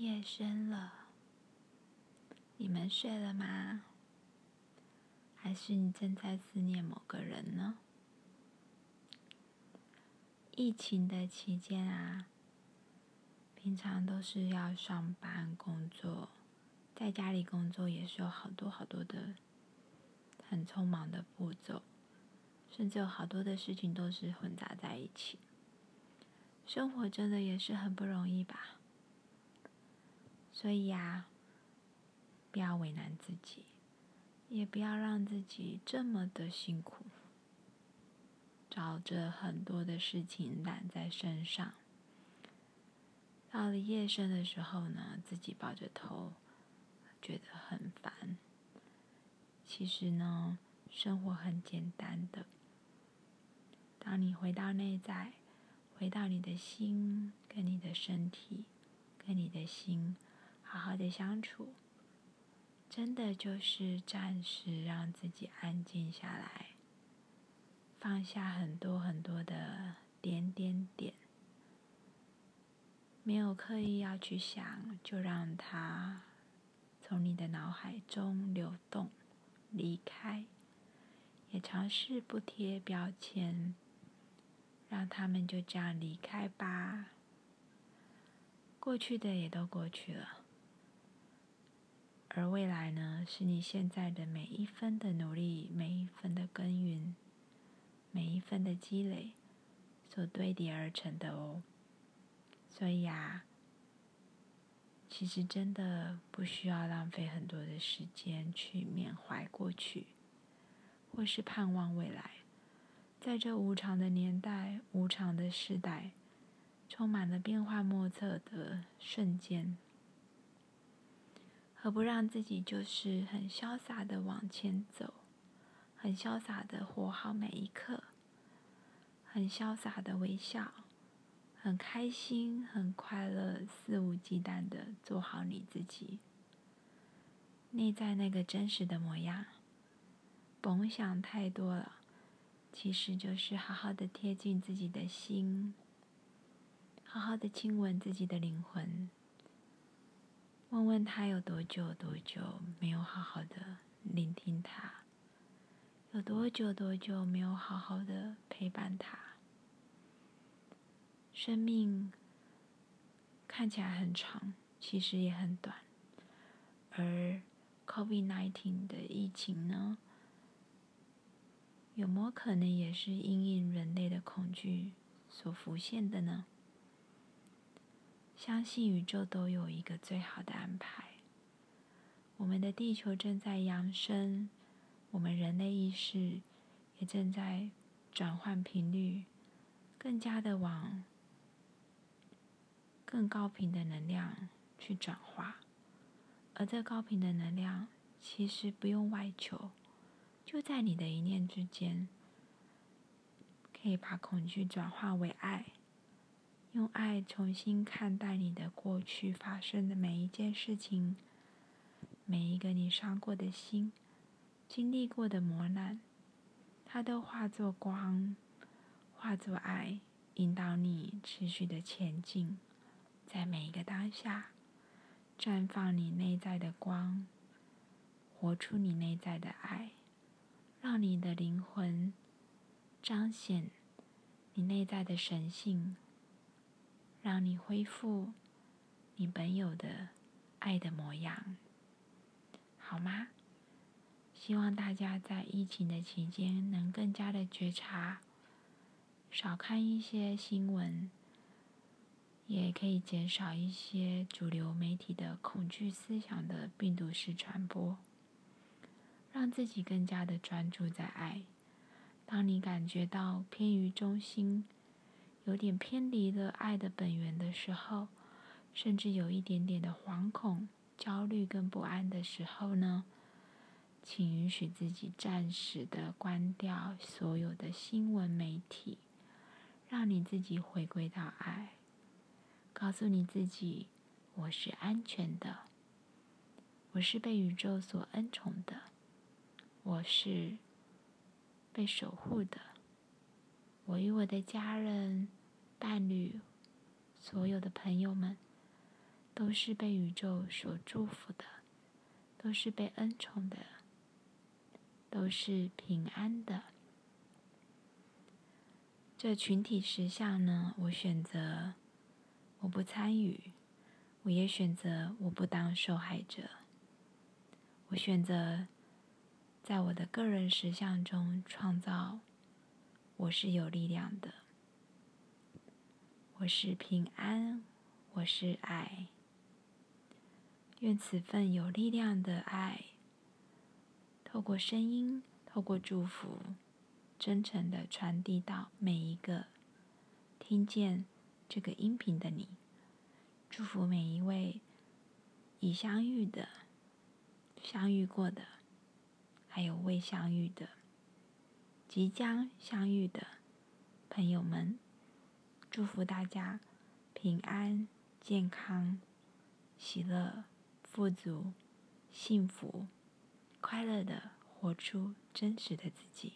夜深了，你们睡了吗？还是你正在思念某个人呢？疫情的期间啊，平常都是要上班工作，在家里工作也是有好多好多的很匆忙的步骤，甚至有好多的事情都是混杂在一起。生活真的也是很不容易吧？所以呀，不要为难自己，也不要让自己这么的辛苦，找着很多的事情揽在身上。到了夜深的时候呢，自己抱着头，觉得很烦。其实呢，生活很简单的。当你回到内在，回到你的心，跟你的身体，跟你的心。好好的相处，真的就是暂时让自己安静下来，放下很多很多的点点点，没有刻意要去想，就让它从你的脑海中流动，离开，也尝试不贴标签，让他们就这样离开吧。过去的也都过去了。而未来呢，是你现在的每一分的努力，每一分的耕耘，每一分的积累所堆叠而成的哦。所以啊，其实真的不需要浪费很多的时间去缅怀过去，或是盼望未来。在这无常的年代、无常的时代，充满了变幻莫测的瞬间。何不让自己就是很潇洒的往前走，很潇洒的活好每一刻，很潇洒的微笑，很开心、很快乐、肆无忌惮的做好你自己，内在那个真实的模样。甭想太多了，其实就是好好的贴近自己的心，好好的亲吻自己的灵魂。问问他有多久多久没有好好的聆听他，有多久多久没有好好的陪伴他。生命看起来很长，其实也很短。而 COVID-19 的疫情呢，有没有可能也是因应人类的恐惧所浮现的呢？相信宇宙都有一个最好的安排。我们的地球正在扬升，我们人类意识也正在转换频率，更加的往更高频的能量去转化。而这高频的能量，其实不用外求，就在你的一念之间，可以把恐惧转化为爱。爱重新看待你的过去发生的每一件事情，每一个你伤过的心，经历过的磨难，它都化作光，化作爱，引导你持续的前进，在每一个当下，绽放你内在的光，活出你内在的爱，让你的灵魂彰显你内在的神性。让你恢复你本有的爱的模样，好吗？希望大家在疫情的期间能更加的觉察，少看一些新闻，也可以减少一些主流媒体的恐惧思想的病毒式传播，让自己更加的专注在爱。当你感觉到偏于中心。有点偏离了爱的本源的时候，甚至有一点点的惶恐、焦虑跟不安的时候呢，请允许自己暂时的关掉所有的新闻媒体，让你自己回归到爱，告诉你自己：我是安全的，我是被宇宙所恩宠的，我是被守护的。我与我的家人、伴侣、所有的朋友们，都是被宇宙所祝福的，都是被恩宠的，都是平安的。这群体实相呢，我选择我不参与，我也选择我不当受害者。我选择在我的个人实相中创造，我是有力量的，我是平安，我是爱。愿此份有力量的爱，透过声音，透过祝福。真诚的传递到每一个听见这个音频的你，祝福每一位已相遇的、相遇过的，还有未相遇的、即将相遇的朋友们，祝福大家平安、健康、喜乐、富足、幸福、快乐的活出真实的自己。